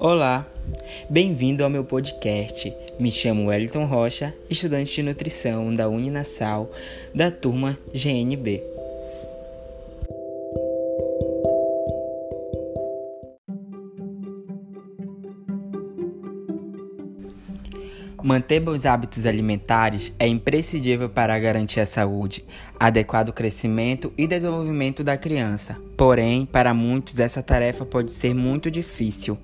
Olá, bem-vindo ao meu podcast. Me chamo Wellington Rocha, estudante de nutrição da Uninasal, da turma GNB. Manter bons hábitos alimentares é imprescindível para garantir a saúde, adequado crescimento e desenvolvimento da criança. Porém, para muitos, essa tarefa pode ser muito difícil.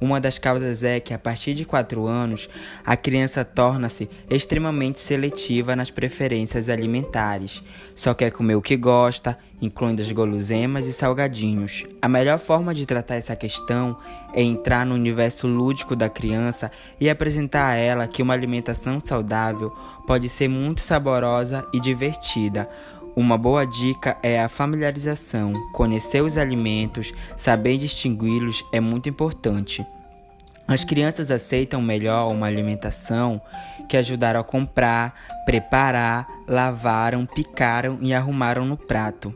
Uma das causas é que, a partir de 4 anos, a criança torna-se extremamente seletiva nas preferências alimentares. Só quer comer o que gosta, incluindo as guloseimas e salgadinhos. A melhor forma de tratar essa questão é entrar no universo lúdico da criança e apresentar a ela que uma alimentação saudável pode ser muito saborosa e divertida. Uma boa dica é a familiarização. Conhecer os alimentos, saber distingui-los é muito importante. As crianças aceitam melhor uma alimentação que ajudaram a comprar, preparar, lavaram, picaram e arrumaram no prato.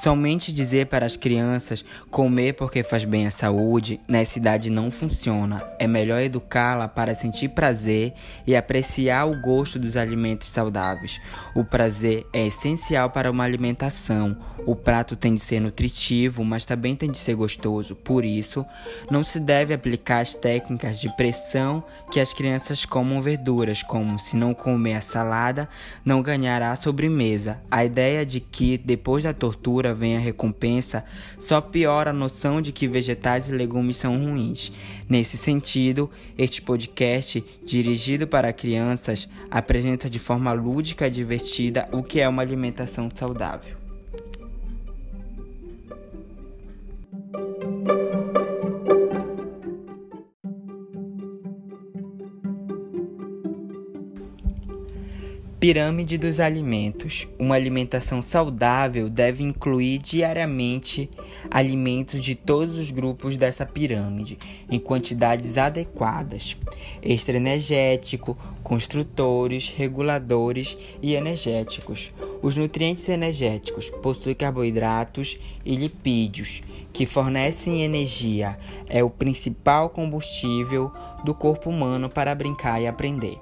Somente dizer para as crianças comer porque faz bem à saúde nessa idade não funciona. É melhor educá-la para sentir prazer e apreciar o gosto dos alimentos saudáveis. O prazer é essencial para uma alimentação. O prato tem de ser nutritivo, mas também tem de ser gostoso. Por isso, não se deve aplicar as técnicas de pressão que as crianças comam verduras, como se não comer a salada, não ganhará a sobremesa. A ideia de que depois da tortura vem a recompensa, só piora a noção de que vegetais e legumes são ruins. Nesse sentido, este podcast, dirigido para crianças, apresenta de forma lúdica e divertida o que é uma alimentação saudável. Pirâmide dos alimentos. Uma alimentação saudável deve incluir diariamente alimentos de todos os grupos dessa pirâmide, em quantidades adequadas: extraenergético, construtores, reguladores e energéticos. Os nutrientes energéticos possuem carboidratos e lipídios, que fornecem energia. É o principal combustível do corpo humano para brincar e aprender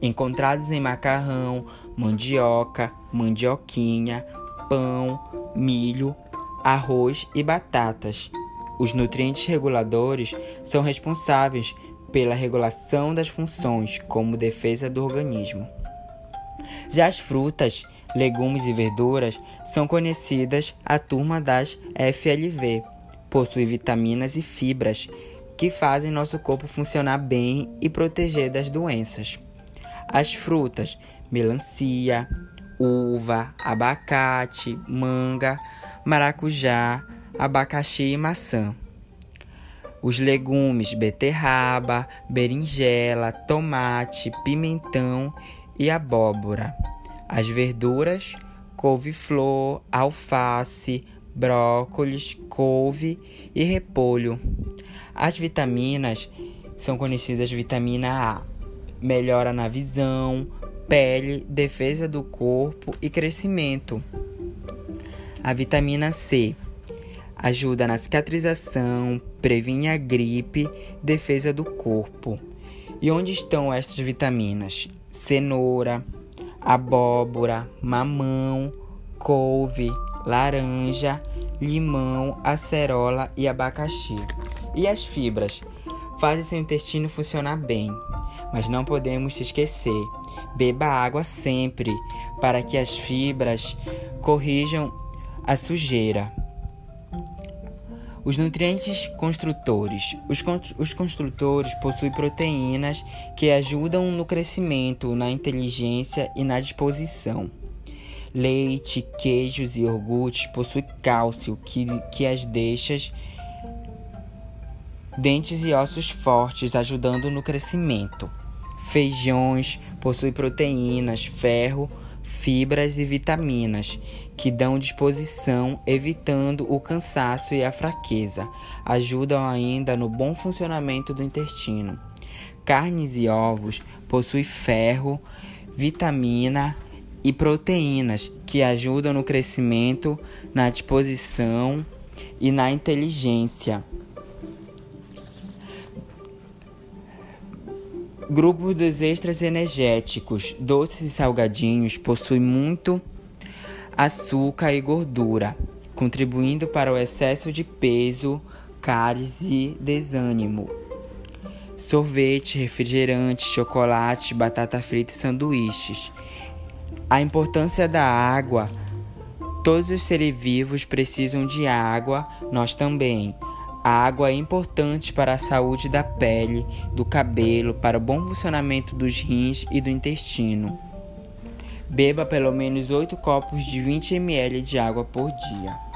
encontrados em macarrão, mandioca, mandioquinha, pão, milho, arroz e batatas. Os nutrientes reguladores são responsáveis pela regulação das funções, como defesa do organismo. Já as frutas, legumes e verduras são conhecidas a turma das FLV. Possuem vitaminas e fibras que fazem nosso corpo funcionar bem e proteger das doenças. As frutas: melancia, uva, abacate, manga, maracujá, abacaxi e maçã. Os legumes: beterraba, berinjela, tomate, pimentão e abóbora. As verduras: couve-flor, alface, brócolis, couve e repolho. As vitaminas são conhecidas vitamina A, melhora na visão, pele, defesa do corpo e crescimento. A vitamina C ajuda na cicatrização, previne a gripe, defesa do corpo. E onde estão estas vitaminas? Cenoura, abóbora, mamão, couve, laranja, limão, acerola e abacaxi. E as fibras? Fazem seu intestino funcionar bem mas não podemos se esquecer. Beba água sempre para que as fibras corrijam a sujeira. Os nutrientes construtores. Os, os construtores possuem proteínas que ajudam no crescimento, na inteligência e na disposição. Leite, queijos e iogurtes possuem cálcio que, que as deixa dentes e ossos fortes, ajudando no crescimento. Feijões possuem proteínas, ferro, fibras e vitaminas que dão disposição, evitando o cansaço e a fraqueza. Ajudam ainda no bom funcionamento do intestino. Carnes e ovos possuem ferro, vitamina e proteínas que ajudam no crescimento, na disposição e na inteligência. Grupo dos extras energéticos, doces e salgadinhos possuem muito açúcar e gordura, contribuindo para o excesso de peso, cáries e desânimo. Sorvete, refrigerante, chocolate, batata frita e sanduíches. A importância da água. Todos os seres vivos precisam de água, nós também. A água é importante para a saúde da pele, do cabelo, para o bom funcionamento dos rins e do intestino. Beba pelo menos 8 copos de 20 ml de água por dia.